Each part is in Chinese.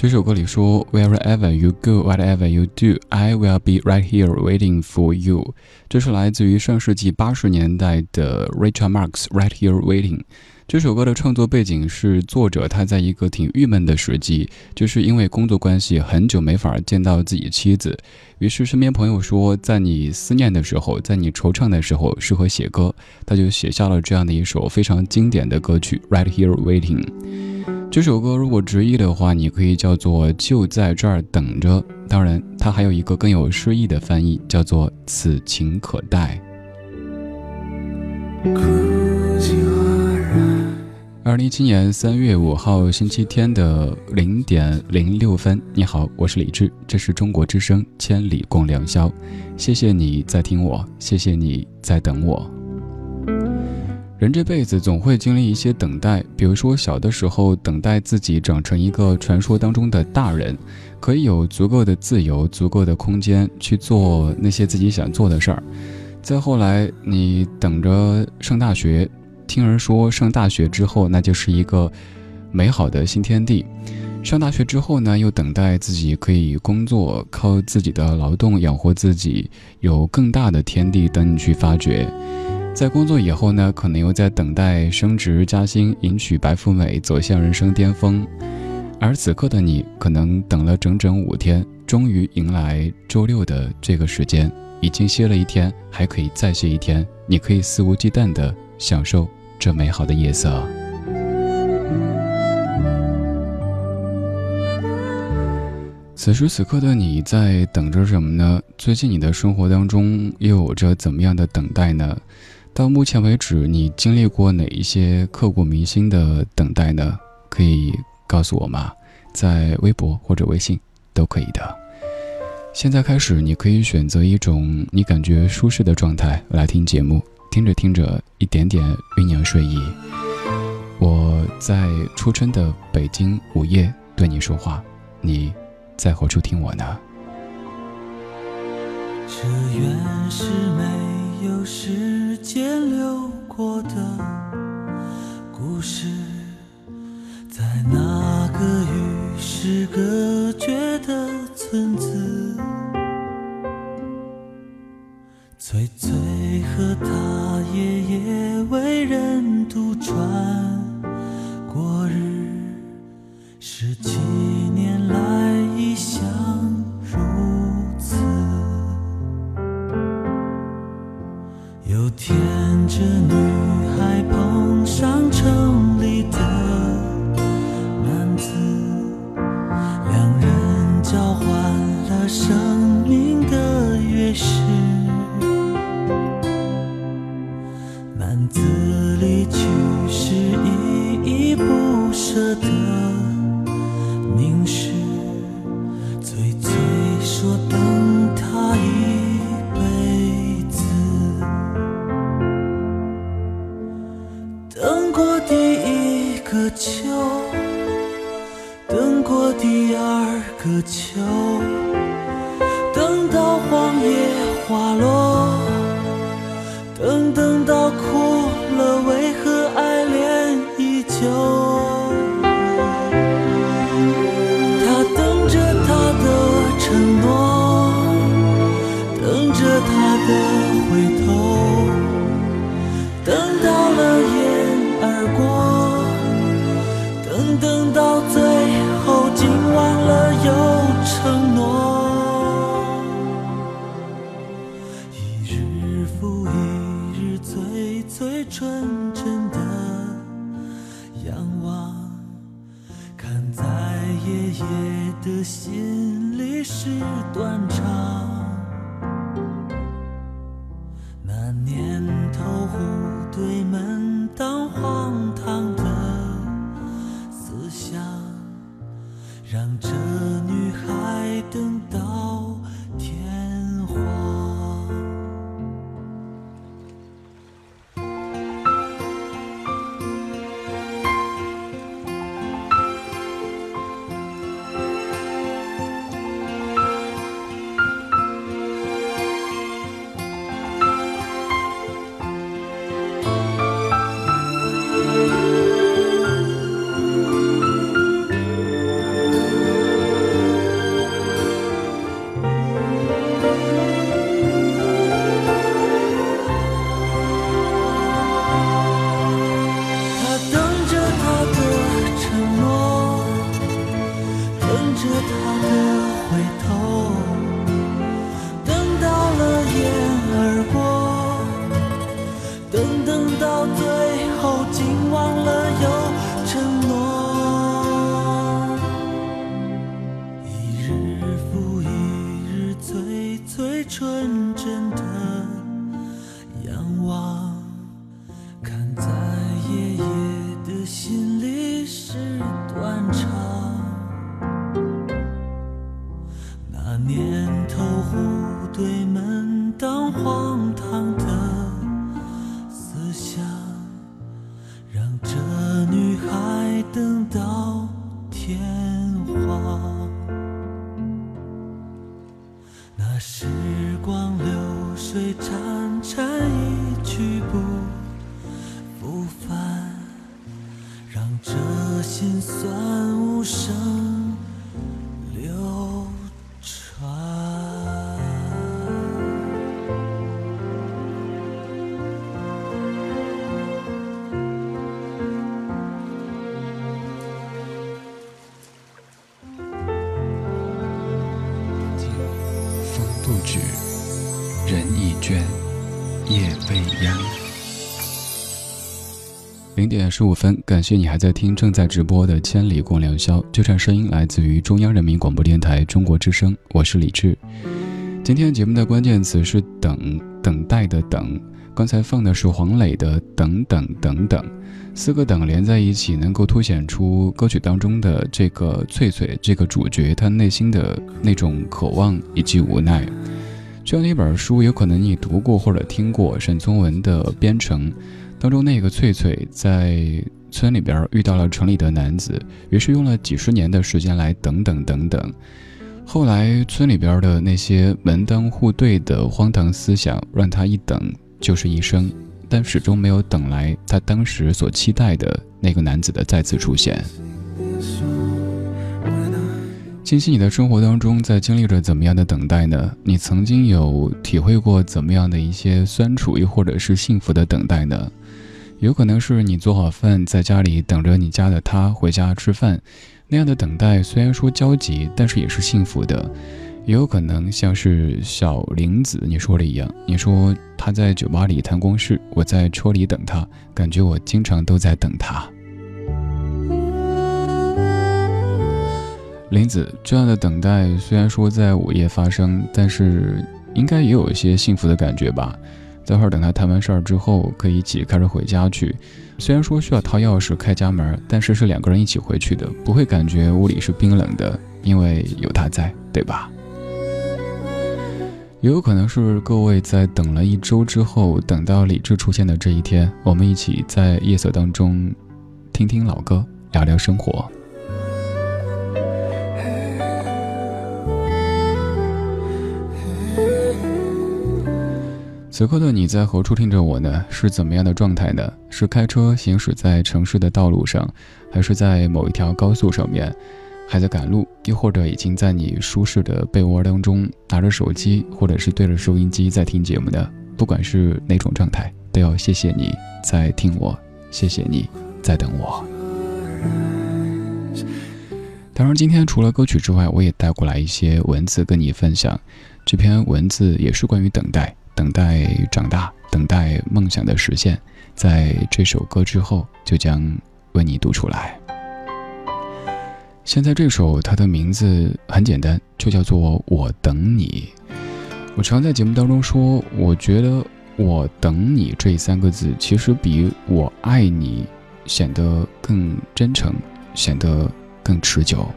这首歌里说，Wherever you go, whatever you do, I will be right here waiting for you。这是来自于上世纪八十年代的 Richard Marx，Right Here Waiting。这首歌的创作背景是作者他在一个挺郁闷的时期，就是因为工作关系很久没法见到自己妻子，于是身边朋友说，在你思念的时候，在你惆怅的时候适合写歌，他就写下了这样的一首非常经典的歌曲《Right Here Waiting》。这首歌如果直译的话，你可以叫做就在这儿等着。当然，它还有一个更有诗意的翻译，叫做此情可待。二零一七年三月五号星期天的零点零六分，你好，我是李志，这是中国之声《千里共良宵》，谢谢你在听我，谢谢你在等我。人这辈子总会经历一些等待，比如说小的时候等待自己长成一个传说当中的大人，可以有足够的自由、足够的空间去做那些自己想做的事儿。再后来，你等着上大学，听人说上大学之后那就是一个美好的新天地。上大学之后呢，又等待自己可以工作，靠自己的劳动养活自己，有更大的天地等你去发掘。在工作以后呢，可能又在等待升职加薪，迎娶白富美，走向人生巅峰。而此刻的你，可能等了整整五天，终于迎来周六的这个时间。已经歇了一天，还可以再歇一天。你可以肆无忌惮地享受这美好的夜色。此时此刻的你在等着什么呢？最近你的生活当中又有着怎么样的等待呢？到目前为止，你经历过哪一些刻骨铭心的等待呢？可以告诉我吗？在微博或者微信都可以的。现在开始，你可以选择一种你感觉舒适的状态来听节目，听着听着，一点点酝酿睡意。我在初春的北京午夜对你说话，你在何处听我呢？这原是美有时间流过的故事，在那个与世隔绝的村子。翠翠和他爷爷为人独传过日，十七天之女十五分，感谢你还在听正在直播的《千里共良宵》，这串声音来自于中央人民广播电台中国之声，我是李志。今天节目的关键词是“等”，等待的“等”。刚才放的是黄磊的《等等等等》，四个“等”连在一起，能够凸显出歌曲当中的这个翠翠这个主角她内心的那种渴望以及无奈。这样的一本书，有可能你读过或者听过沈从文的《编程》当中，那个翠翠在村里边遇到了城里的男子，于是用了几十年的时间来等等等等。后来村里边的那些门当户对的荒唐思想，让他一等就是一生，但始终没有等来他当时所期待的那个男子的再次出现。近期你的生活当中在经历着怎么样的等待呢？你曾经有体会过怎么样的一些酸楚，又或者是幸福的等待呢？有可能是你做好饭，在家里等着你家的他回家吃饭，那样的等待虽然说焦急，但是也是幸福的。也有可能像是小林子你说的一样，你说他在酒吧里谈公事，我在车里等他，感觉我经常都在等他。林子这样的等待，虽然说在午夜发生，但是应该也有一些幸福的感觉吧。待会儿等他谈完事儿之后，可以一起开车回家去。虽然说需要掏钥匙开家门，但是是两个人一起回去的，不会感觉屋里是冰冷的，因为有他在，对吧？也有可能是各位在等了一周之后，等到理智出现的这一天，我们一起在夜色当中听听老歌，聊聊生活。此刻的你在何处听着我呢？是怎么样的状态呢？是开车行驶在城市的道路上，还是在某一条高速上面，还在赶路，又或者已经在你舒适的被窝当中拿着手机，或者是对着收音机在听节目呢？不管是哪种状态，都要谢谢你在听我，谢谢你在等我。当然，今天除了歌曲之外，我也带过来一些文字跟你分享。这篇文字也是关于等待。等待长大，等待梦想的实现，在这首歌之后就将为你读出来。现在这首它的名字很简单，就叫做《我等你》。我常在节目当中说，我觉得“我等你”这三个字，其实比我爱你显得更真诚，显得更持久。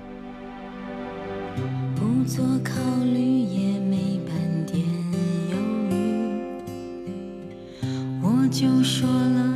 就说了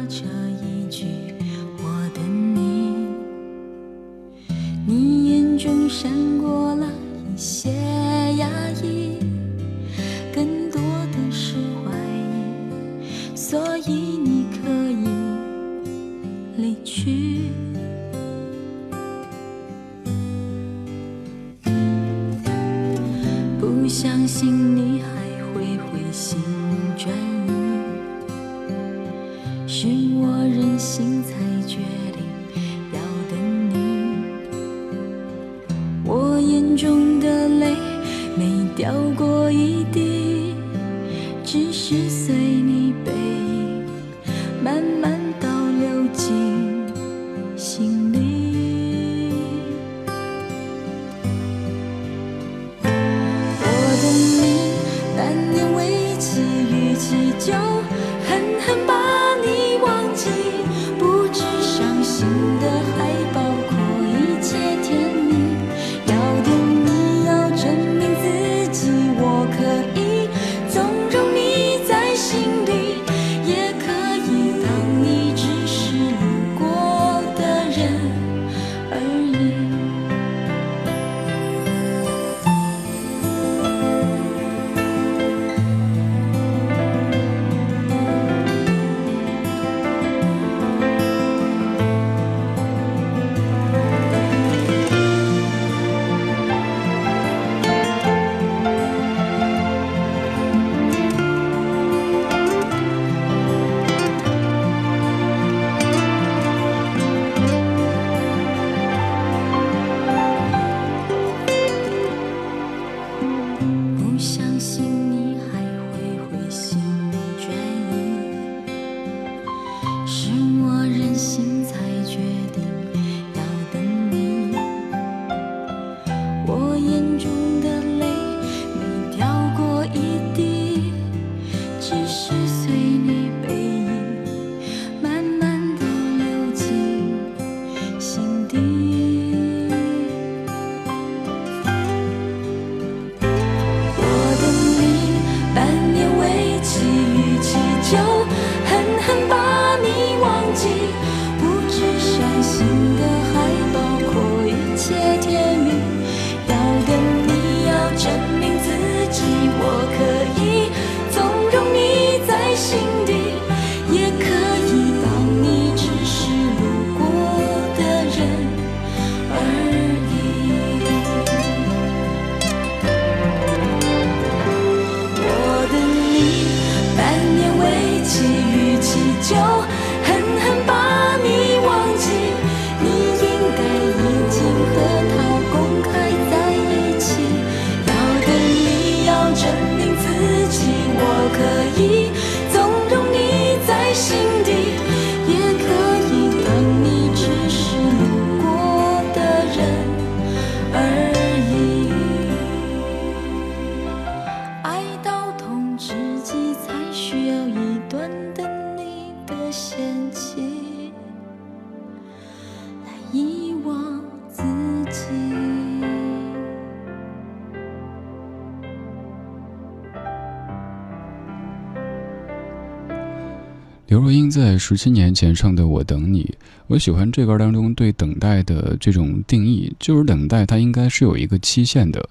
十七年前唱的《我等你》，我喜欢这歌当中对等待的这种定义，就是等待它应该是有一个期限的。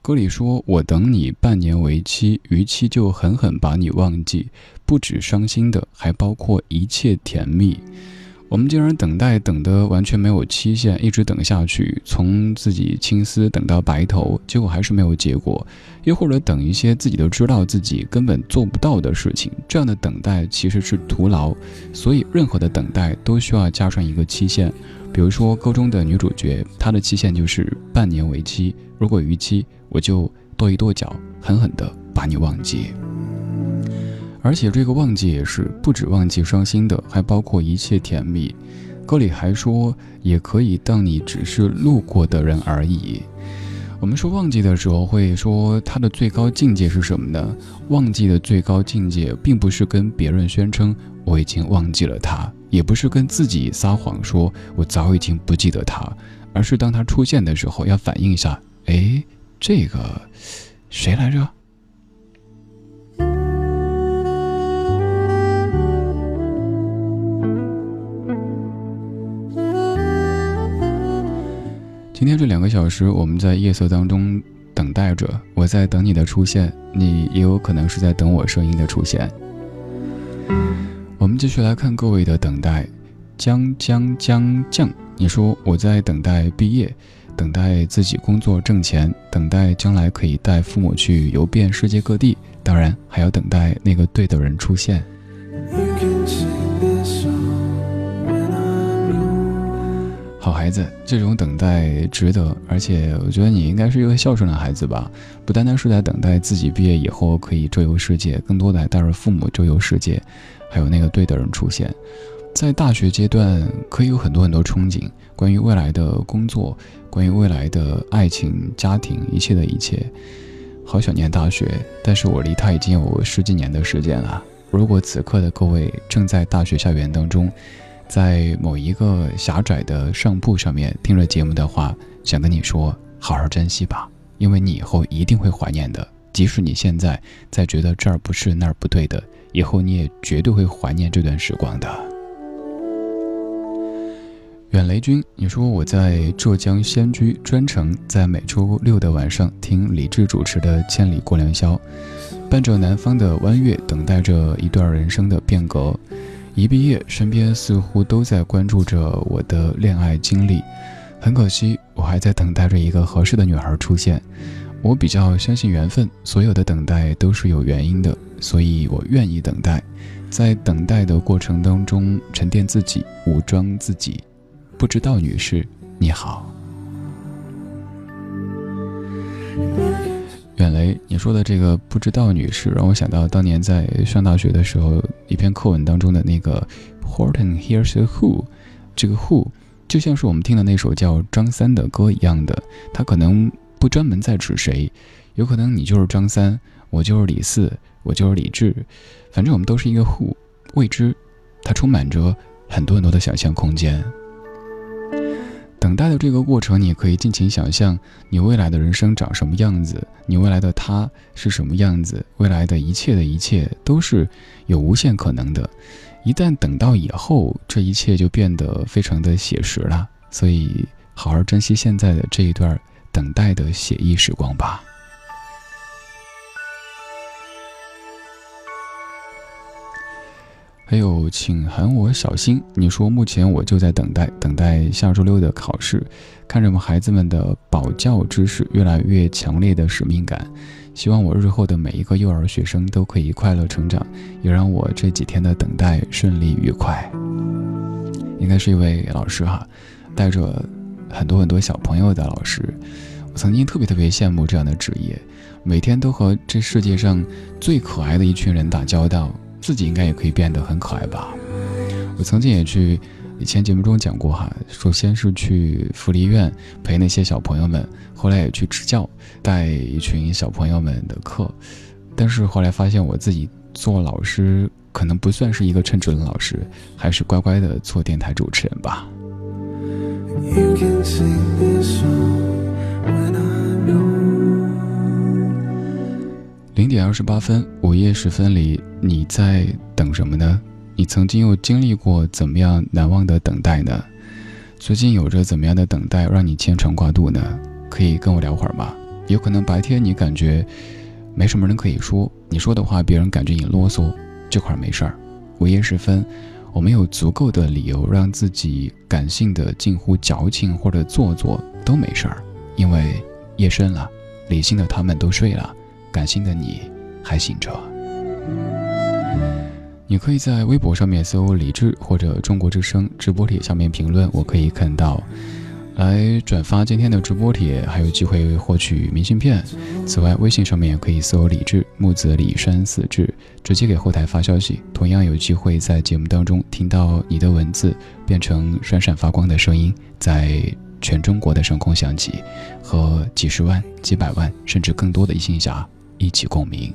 歌里说：“我等你半年为期，逾期就狠狠把你忘记，不止伤心的，还包括一切甜蜜。”我们竟然等待等得完全没有期限，一直等下去，从自己青丝等到白头，结果还是没有结果。又或者等一些自己都知道自己根本做不到的事情，这样的等待其实是徒劳。所以，任何的等待都需要加上一个期限。比如说，歌中的女主角，她的期限就是半年为期，如果逾期，我就跺一跺脚，狠狠地把你忘记。而且这个忘记也是不止忘记伤心的，还包括一切甜蜜。歌里还说，也可以当你只是路过的人而已。我们说忘记的时候，会说它的最高境界是什么呢？忘记的最高境界，并不是跟别人宣称我已经忘记了他，也不是跟自己撒谎说我早已经不记得他，而是当他出现的时候，要反应一下，哎，这个谁来着？今天这两个小时，我们在夜色当中等待着，我在等你的出现，你也有可能是在等我声音的出现。我们继续来看各位的等待，将将将将，你说我在等待毕业，等待自己工作挣钱，等待将来可以带父母去游遍世界各地，当然还要等待那个对的人出现。You can 好孩子，这种等待值得，而且我觉得你应该是一个孝顺的孩子吧。不单单是在等待自己毕业以后可以周游世界，更多的还带着父母周游世界，还有那个对的人出现。在大学阶段，可以有很多很多憧憬，关于未来的工作，关于未来的爱情、家庭，一切的一切。好想念大学，但是我离他已经有十几年的时间了。如果此刻的各位正在大学校园当中，在某一个狭窄的上铺上面听着节目的话，想跟你说，好好珍惜吧，因为你以后一定会怀念的。即使你现在在觉得这儿不是那儿不对的，以后你也绝对会怀念这段时光的。远雷军，你说我在浙江仙居，专程在每周六的晚上听李志主持的《千里过良宵》，伴着南方的弯月，等待着一段人生的变革。一毕业，身边似乎都在关注着我的恋爱经历。很可惜，我还在等待着一个合适的女孩出现。我比较相信缘分，所有的等待都是有原因的，所以我愿意等待。在等待的过程当中，沉淀自己，武装自己。不知道女士，你好。远雷，你说的这个不知道女士，让我想到当年在上大学的时候，一篇课文当中的那个 Horton hears a Who，这个 Who 就像是我们听的那首叫张三的歌一样的，他可能不专门在指谁，有可能你就是张三，我就是李四，我就是李志，反正我们都是一个 Who，未知，它充满着很多很多的想象空间。等待的这个过程，你可以尽情想象你未来的人生长什么样子，你未来的他是什么样子，未来的一切的一切都是有无限可能的。一旦等到以后，这一切就变得非常的写实了。所以，好好珍惜现在的这一段等待的写意时光吧。还有，请喊我小新。你说，目前我就在等待，等待下周六的考试，看着我们孩子们的保教知识越来越强烈的使命感，希望我日后的每一个幼儿学生都可以快乐成长，也让我这几天的等待顺利愉快。应该是一位老师哈，带着很多很多小朋友的老师。我曾经特别特别羡慕这样的职业，每天都和这世界上最可爱的一群人打交道。自己应该也可以变得很可爱吧。我曾经也去以前节目中讲过哈，首先是去福利院陪那些小朋友们，后来也去支教带一群小朋友们的课，但是后来发现我自己做老师可能不算是一个称职的老师，还是乖乖的做电台主持人吧。you can see this one 零点二十八分，午夜时分里，你在等什么呢？你曾经又经历过怎么样难忘的等待呢？最近有着怎么样的等待让你牵肠挂肚呢？可以跟我聊会儿吗？有可能白天你感觉没什么人可以说，你说的话别人感觉你啰嗦，这块没事儿。午夜时分，我们有足够的理由让自己感性的近乎矫情或者做作都没事儿，因为夜深了，理性的他们都睡了。感性的你还醒着，你可以在微博上面搜“李智”或者“中国之声”直播帖下面评论，我可以看到，来转发今天的直播帖，还有机会获取明信片。此外，微信上面也可以搜“李智木子李山四志”，直接给后台发消息，同样有机会在节目当中听到你的文字变成闪闪发光的声音，在。全中国的上空响起，和几十万、几百万甚至更多的异性侠。一起共鸣。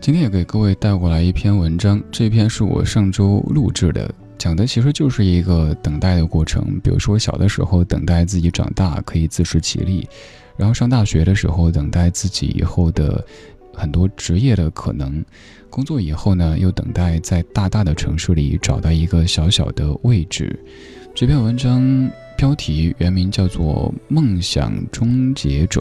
今天也给各位带过来一篇文章，这篇是我上周录制的，讲的其实就是一个等待的过程。比如说，小的时候等待自己长大可以自食其力，然后上大学的时候等待自己以后的很多职业的可能，工作以后呢又等待在大大的城市里找到一个小小的位置。这篇文章标题原名叫做《梦想终结者》，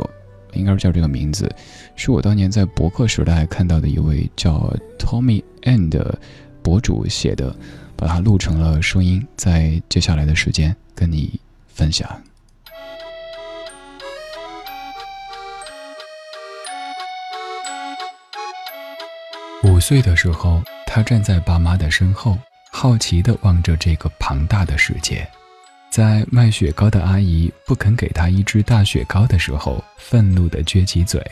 应该是叫这个名字，是我当年在博客时代看到的一位叫 Tommy N 的博主写的，把它录成了声音，在接下来的时间跟你分享。五岁的时候，他站在爸妈的身后，好奇地望着这个庞大的世界。在卖雪糕的阿姨不肯给他一只大雪糕的时候，愤怒地撅起嘴。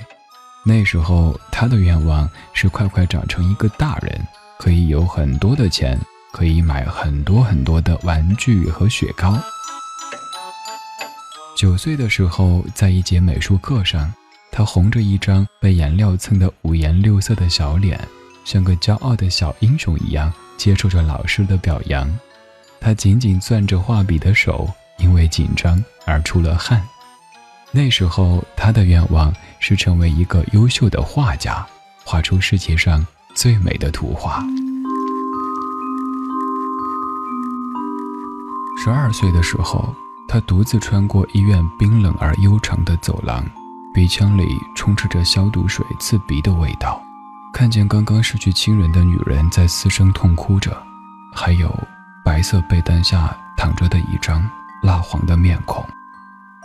那时候，他的愿望是快快长成一个大人，可以有很多的钱，可以买很多很多的玩具和雪糕。九岁的时候，在一节美术课上，他红着一张被颜料蹭得五颜六色的小脸，像个骄傲的小英雄一样接受着老师的表扬。他紧紧攥着画笔的手，因为紧张而出了汗。那时候，他的愿望是成为一个优秀的画家，画出世界上最美的图画。十二岁的时候。他独自穿过医院冰冷而悠长的走廊，鼻腔里充斥着消毒水刺鼻的味道，看见刚刚失去亲人的女人在嘶声痛哭着，还有白色被单下躺着的一张蜡黄的面孔。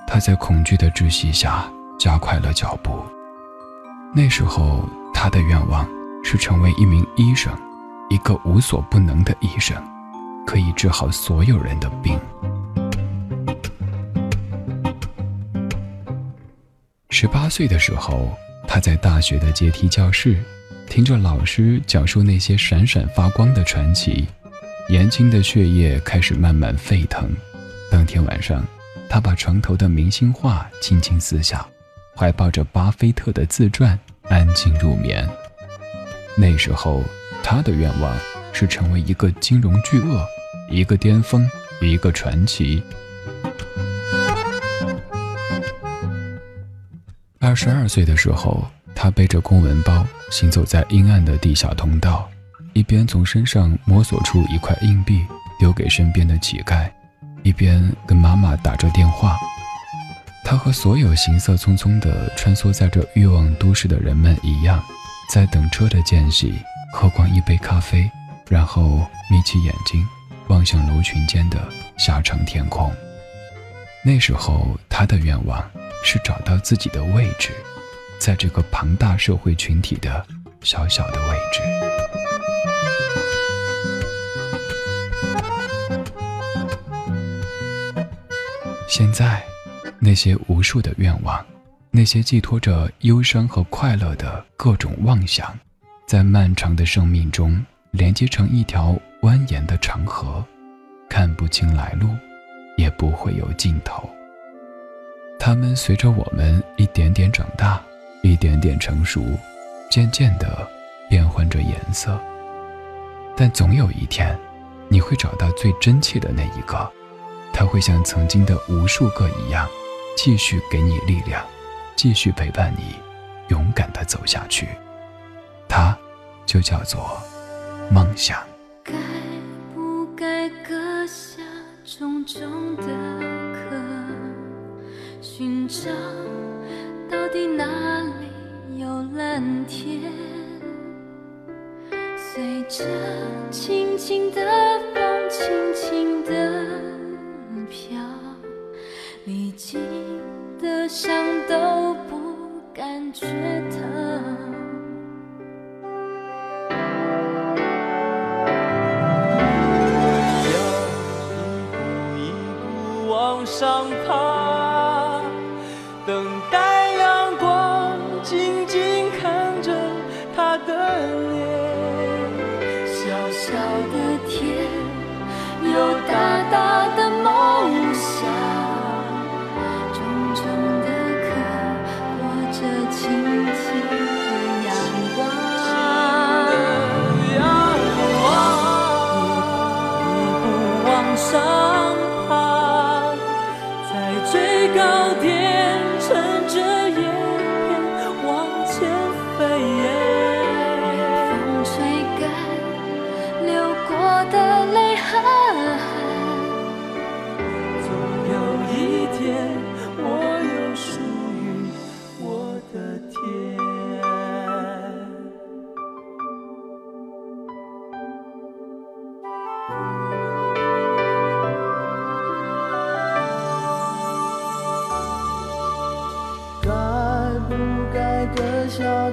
他在恐惧的窒息下加快了脚步。那时候，他的愿望是成为一名医生，一个无所不能的医生，可以治好所有人的病。十八岁的时候，他在大学的阶梯教室，听着老师讲述那些闪闪发光的传奇，年轻的血液开始慢慢沸腾。当天晚上，他把床头的明星画轻轻撕下，怀抱着巴菲特的自传，安静入眠。那时候，他的愿望是成为一个金融巨鳄，一个巅峰，一个传奇。二十二岁的时候，他背着公文包行走在阴暗的地下通道，一边从身上摸索出一块硬币丢给身边的乞丐，一边跟妈妈打着电话。他和所有行色匆匆地穿梭在这欲望都市的人们一样，在等车的间隙喝光一杯咖啡，然后眯起眼睛望向楼群间的狭长天空。那时候，他的愿望。是找到自己的位置，在这个庞大社会群体的小小的位置。现在，那些无数的愿望，那些寄托着忧伤和快乐的各种妄想，在漫长的生命中连接成一条蜿蜒的长河，看不清来路，也不会有尽头。他们随着我们一点点长大，一点点成熟，渐渐地变换着颜色。但总有一天，你会找到最真切的那一个，他会像曾经的无数个一样，继续给你力量，继续陪伴你，勇敢地走下去。他，就叫做梦想。该不该割下重重的壳？寻找到底哪蓝天？随着轻轻的风，轻轻的飘，历经的伤都不感觉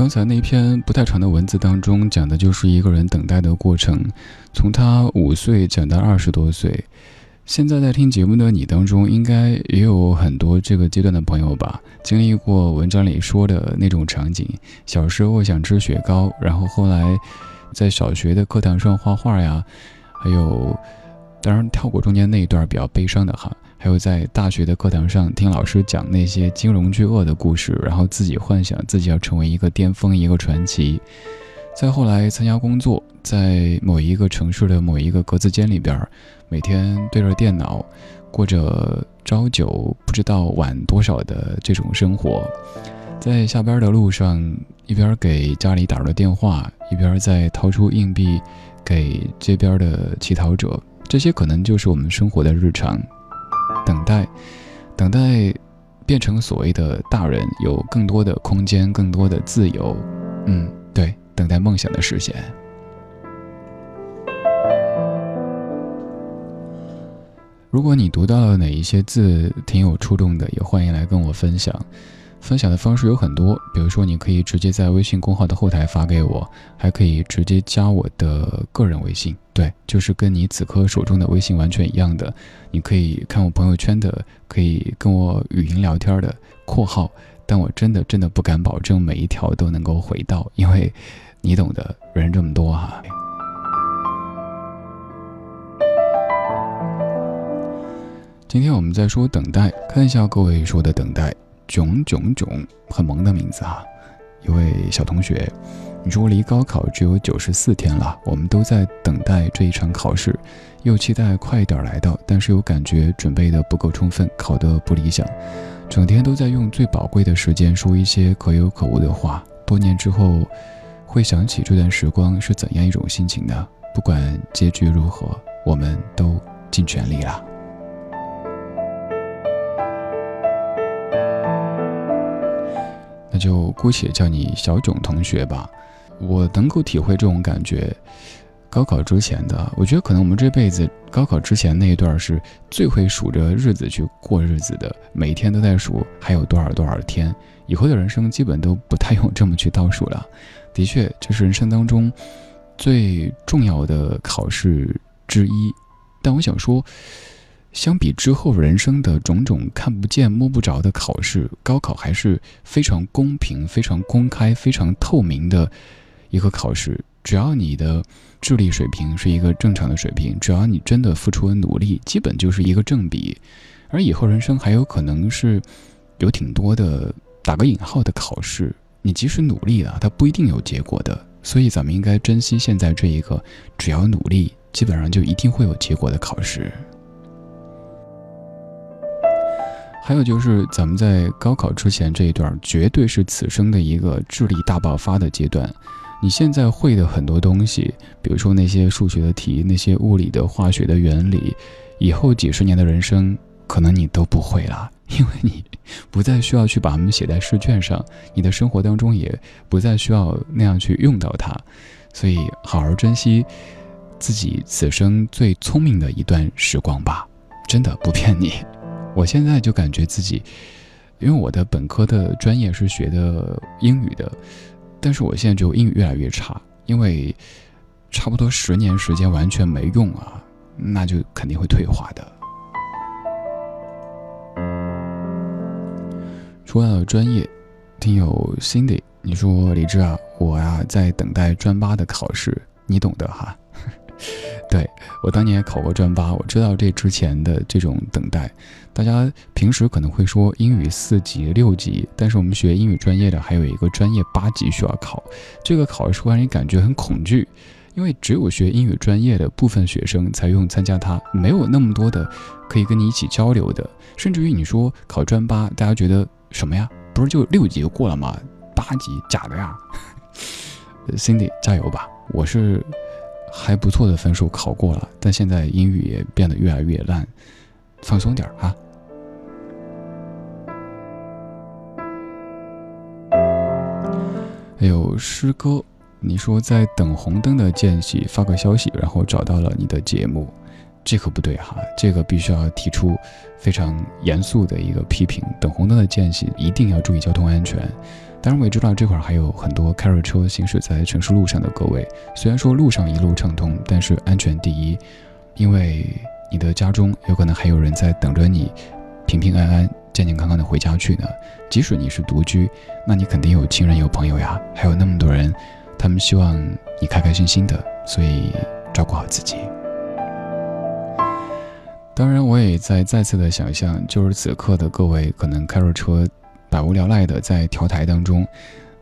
刚才那篇不太长的文字当中，讲的就是一个人等待的过程，从他五岁讲到二十多岁。现在在听节目的你当中，应该也有很多这个阶段的朋友吧，经历过文章里说的那种场景：小时候想吃雪糕，然后后来在小学的课堂上画画呀，还有，当然跳过中间那一段比较悲伤的哈。还有在大学的课堂上听老师讲那些金融巨鳄的故事，然后自己幻想自己要成为一个巅峰、一个传奇。再后来参加工作，在某一个城市的某一个格子间里边，每天对着电脑，过着朝九不知道晚多少的这种生活。在下班的路上，一边给家里打着电话，一边在掏出硬币给街边的乞讨者。这些可能就是我们生活的日常。等待，等待，变成所谓的大人，有更多的空间，更多的自由。嗯，对，等待梦想的实现。如果你读到了哪一些字挺有触动的，也欢迎来跟我分享。分享的方式有很多，比如说你可以直接在微信公号的后台发给我，还可以直接加我的个人微信，对，就是跟你此刻手中的微信完全一样的。你可以看我朋友圈的，可以跟我语音聊天的（括号），但我真的真的不敢保证每一条都能够回到，因为你懂得，人这么多哈。今天我们在说等待，看一下各位说的等待。囧囧囧，很萌的名字啊！一位小同学，你说离高考只有九十四天了，我们都在等待这一场考试，又期待快一点来到，但是又感觉准备的不够充分，考得不理想，整天都在用最宝贵的时间说一些可有可无的话。多年之后，会想起这段时光是怎样一种心情呢？不管结局如何，我们都尽全力了。就姑且叫你小囧同学吧。我能够体会这种感觉，高考之前的，我觉得可能我们这辈子高考之前那一段是最会数着日子去过日子的，每一天都在数还有多少多少天。以后的人生基本都不太用这么去倒数了。的确，这是人生当中最重要的考试之一。但我想说，相比之后人生的种种看不见摸不着的考试，高考还是非常公平、非常公开、非常透明的一个考试。只要你的智力水平是一个正常的水平，只要你真的付出了努力，基本就是一个正比。而以后人生还有可能是有挺多的打个引号的考试，你即使努力了，它不一定有结果的。所以咱们应该珍惜现在这一个，只要努力，基本上就一定会有结果的考试。还有就是，咱们在高考之前这一段，绝对是此生的一个智力大爆发的阶段。你现在会的很多东西，比如说那些数学的题、那些物理的、化学的原理，以后几十年的人生，可能你都不会了，因为你不再需要去把它们写在试卷上，你的生活当中也不再需要那样去用到它，所以好好珍惜自己此生最聪明的一段时光吧，真的不骗你。我现在就感觉自己，因为我的本科的专业是学的英语的。但是我现在就英语越来越差，因为差不多十年时间完全没用啊，那就肯定会退化的。说到专业，听友 Cindy，你说李志啊，我呀在等待专八的考试，你懂得哈。对我当年也考过专八，我知道这之前的这种等待。大家平时可能会说英语四级、六级，但是我们学英语专业的还有一个专业八级需要考。这个考试会让你感觉很恐惧，因为只有学英语专业的部分学生才用参加它，没有那么多的可以跟你一起交流的。甚至于你说考专八，大家觉得什么呀？不是就六级就过了吗？八级假的呀！Cindy 加油吧！我是。还不错的分数考过了，但现在英语也变得越来越烂，放松点儿啊！还有诗歌，你说在等红灯的间隙发个消息，然后找到了你的节目，这可不对哈，这个必须要提出非常严肃的一个批评。等红灯的间隙一定要注意交通安全。当然，我也知道这会儿还有很多开着车行驶在城市路上的各位。虽然说路上一路畅通，但是安全第一，因为你的家中有可能还有人在等着你，平平安安、健健康康的回家去呢。即使你是独居，那你肯定有亲人、有朋友呀，还有那么多人，他们希望你开开心心的，所以照顾好自己。当然，我也在再次的想象，就是此刻的各位可能开着车。百无聊赖的在调台当中，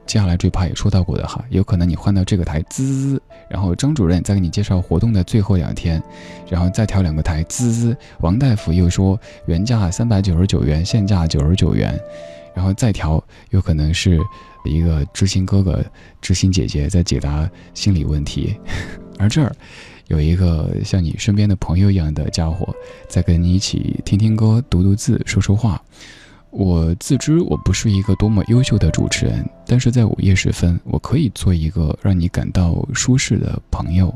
接下来这趴也说到过的哈，有可能你换到这个台滋，然后张主任再给你介绍活动的最后两天，然后再调两个台滋，王大夫又说原价三百九十九元，现价九十九元，然后再调，有可能是一个知心哥哥、知心姐姐在解答心理问题，而这儿有一个像你身边的朋友一样的家伙，在跟你一起听听歌、读读字、说说话。我自知我不是一个多么优秀的主持人，但是在午夜时分，我可以做一个让你感到舒适的朋友。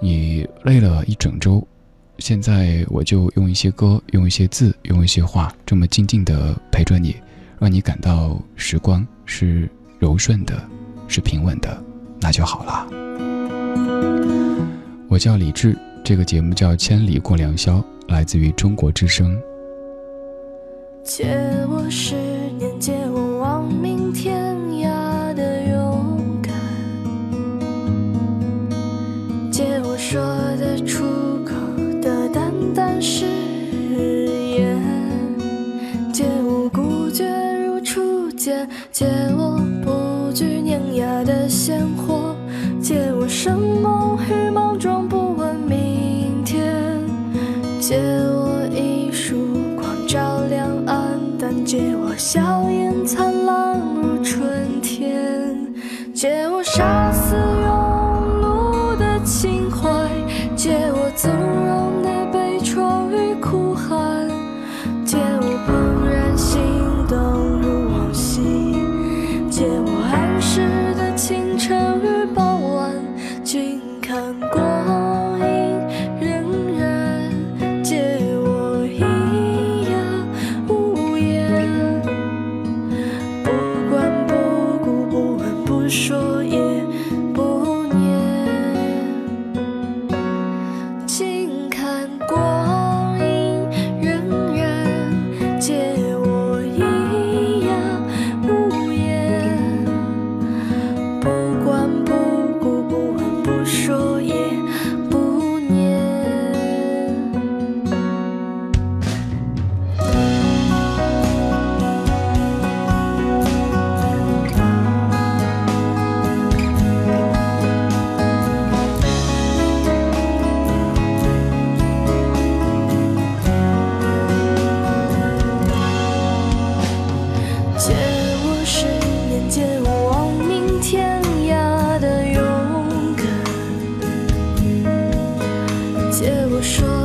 你累了一整周，现在我就用一些歌，用一些字，用一些话，这么静静的陪着你，让你感到时光是柔顺的，是平稳的，那就好了。我叫李志，这个节目叫《千里共良宵》，来自于中国之声。借我十年，借我亡命天涯的勇敢，借我说得出口的淡淡誓言，借我孤绝如初见，借我不惧碾压的鲜活，借我生猛与莽撞，不问明天，借笑颜灿烂如春天，借我说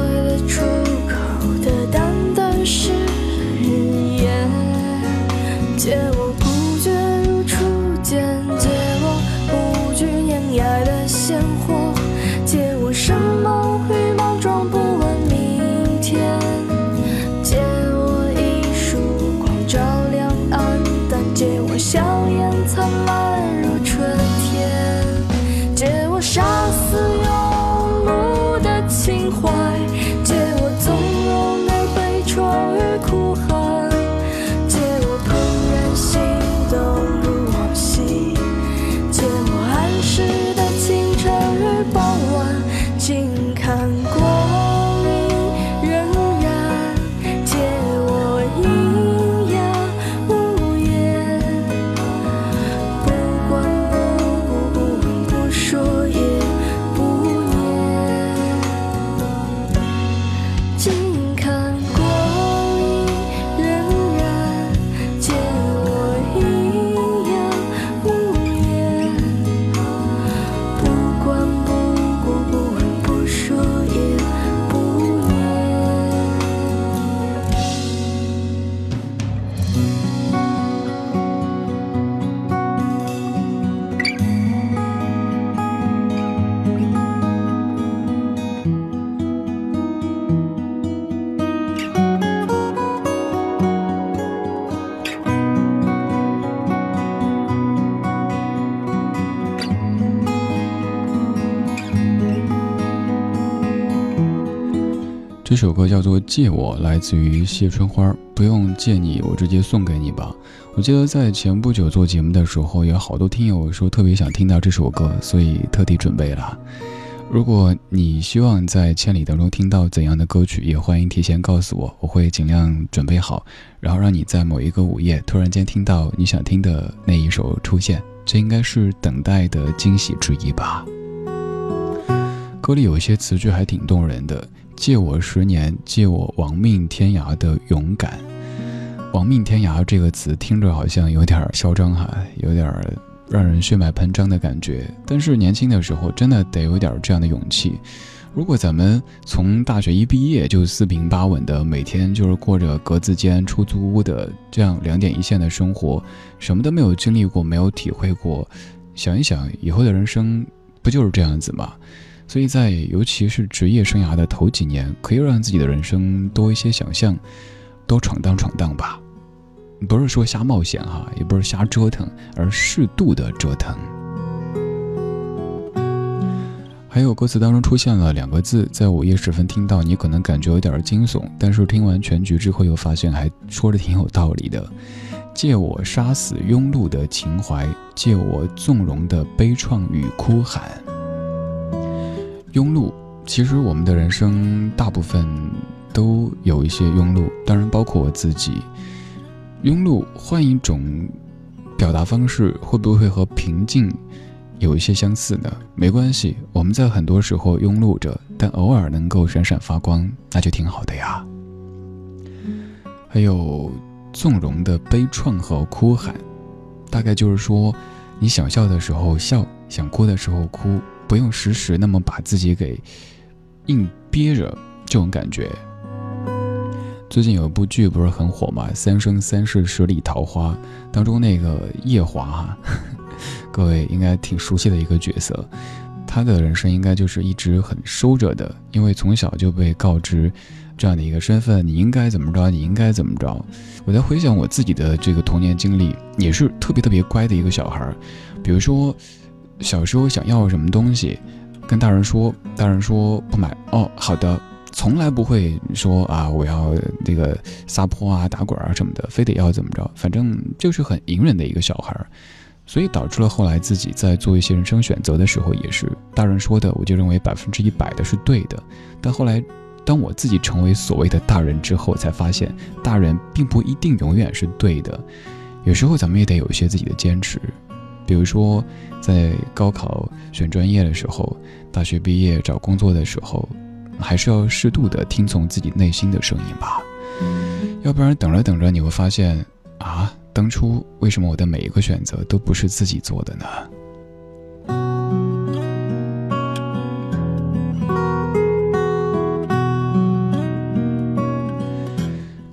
这首歌叫做《借我》，来自于谢春花。不用借你，我直接送给你吧。我记得在前不久做节目的时候，有好多听友说特别想听到这首歌，所以特地准备了。如果你希望在千里当中听到怎样的歌曲，也欢迎提前告诉我，我会尽量准备好，然后让你在某一个午夜突然间听到你想听的那一首出现。这应该是等待的惊喜之一吧。歌里有一些词句还挺动人的。借我十年，借我亡命天涯的勇敢。亡命天涯这个词听着好像有点嚣张哈，有点让人血脉喷张的感觉。但是年轻的时候真的得有点这样的勇气。如果咱们从大学一毕业就四平八稳的每天就是过着格子间、出租屋的这样两点一线的生活，什么都没有经历过，没有体会过，想一想以后的人生不就是这样子吗？所以在尤其是职业生涯的头几年，可以让自己的人生多一些想象，多闯荡闯荡吧。不是说瞎冒险哈，也不是瞎折腾，而适度的折腾。还有歌词当中出现了两个字，在午夜时分听到，你可能感觉有点惊悚，但是听完全局之后又发现还说的挺有道理的。借我杀死庸碌的情怀，借我纵容的悲怆与哭喊。庸碌，其实我们的人生大部分都有一些庸碌，当然包括我自己。庸碌换一种表达方式，会不会和平静有一些相似呢？没关系，我们在很多时候庸碌着，但偶尔能够闪闪发光，那就挺好的呀。还有纵容的悲怆和哭喊，大概就是说，你想笑的时候笑，想哭的时候哭。不用时时那么把自己给硬憋着，这种感觉。最近有一部剧不是很火嘛，《三生三世十里桃花》当中那个夜华哈，各位应该挺熟悉的一个角色。他的人生应该就是一直很收着的，因为从小就被告知这样的一个身份，你应该怎么着，你应该怎么着。我在回想我自己的这个童年经历，也是特别特别乖的一个小孩儿，比如说。小时候想要什么东西，跟大人说，大人说不买哦，好的，从来不会说啊，我要那个撒泼啊、打滚啊什么的，非得要怎么着，反正就是很隐忍的一个小孩儿，所以导致了后来自己在做一些人生选择的时候，也是大人说的，我就认为百分之一百的是对的。但后来，当我自己成为所谓的大人之后，才发现大人并不一定永远是对的，有时候咱们也得有一些自己的坚持。比如说，在高考选专业的时候大学毕业找工作的时候还是要适度的听从自己内心的声音吧。要不然等着等着你会发现啊当初为什么我的每一个选择都不是自己做的呢？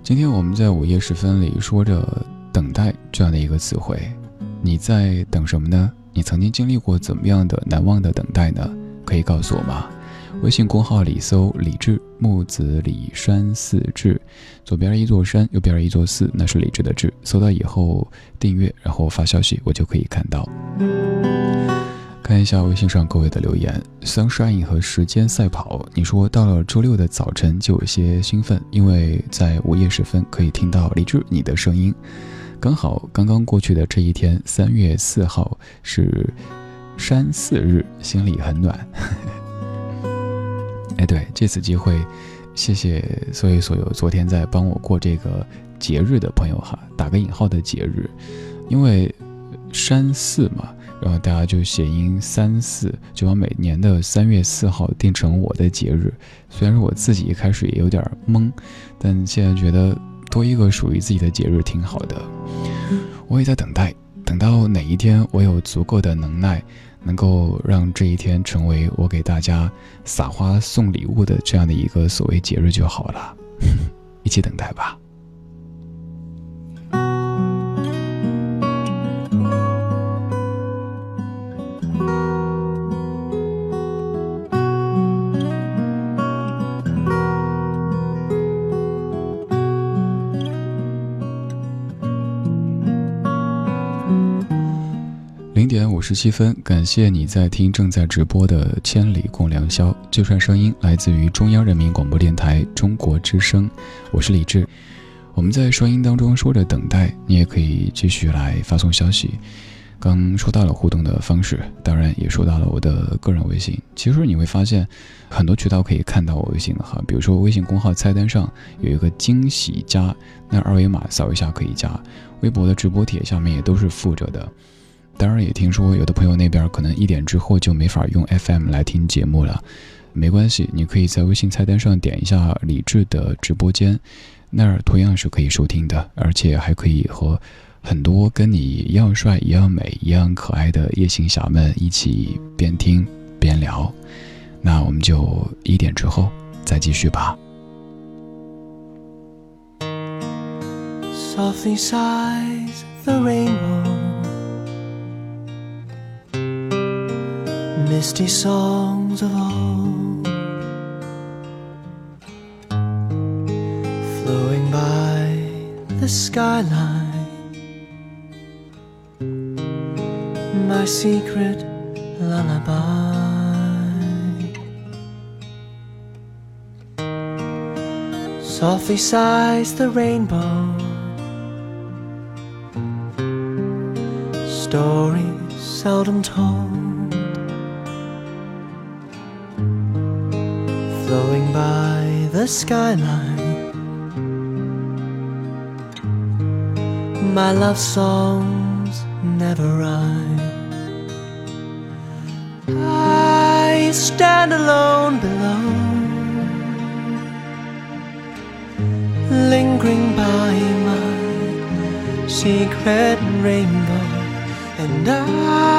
今天我们在午夜时分里说着等待这样的一个词汇你在等什么呢？你曾经经历过怎么样的难忘的等待呢？可以告诉我吗？微信公号里搜“李志木子李山寺志”，左边一座山，右边一座寺，那是李志的志。搜到以后订阅，然后发消息，我就可以看到。看一下微信上各位的留言，sunshine 和时间赛跑。你说到了周六的早晨就有些兴奋，因为在午夜时分可以听到李志你的声音。刚好刚刚过去的这一天，三月四号是山寺日，心里很暖。哎，对，这次机会，谢谢所有所有昨天在帮我过这个节日的朋友哈，打个引号的节日，因为山寺嘛。然后大家就谐音三四，就把每年的三月四号定成我的节日。虽然说我自己一开始也有点懵，但现在觉得多一个属于自己的节日挺好的。我也在等待，等到哪一天我有足够的能耐，能够让这一天成为我给大家撒花送礼物的这样的一个所谓节日就好了。一起等待吧。十七分，感谢你在听正在直播的《千里共良宵》。这串声音来自于中央人民广播电台中国之声，我是李志。我们在声音当中说着等待，你也可以继续来发送消息。刚说到了互动的方式，当然也说到了我的个人微信。其实你会发现，很多渠道可以看到我微信的哈，比如说微信公号菜单上有一个惊喜加，那二维码扫一下可以加。微博的直播帖下面也都是附着的。当然也听说有的朋友那边可能一点之后就没法用 FM 来听节目了，没关系，你可以在微信菜单上点一下李智的直播间，那儿同样是可以收听的，而且还可以和很多跟你一样帅、一样美、一样可爱的夜行侠们一起边听边聊。那我们就一点之后再继续吧。Misty songs of old flowing by the skyline. My secret lullaby. Softly sighs the rainbow. Stories seldom told. The skyline. My love songs never rhyme. I stand alone below, lingering by my secret rainbow, and I.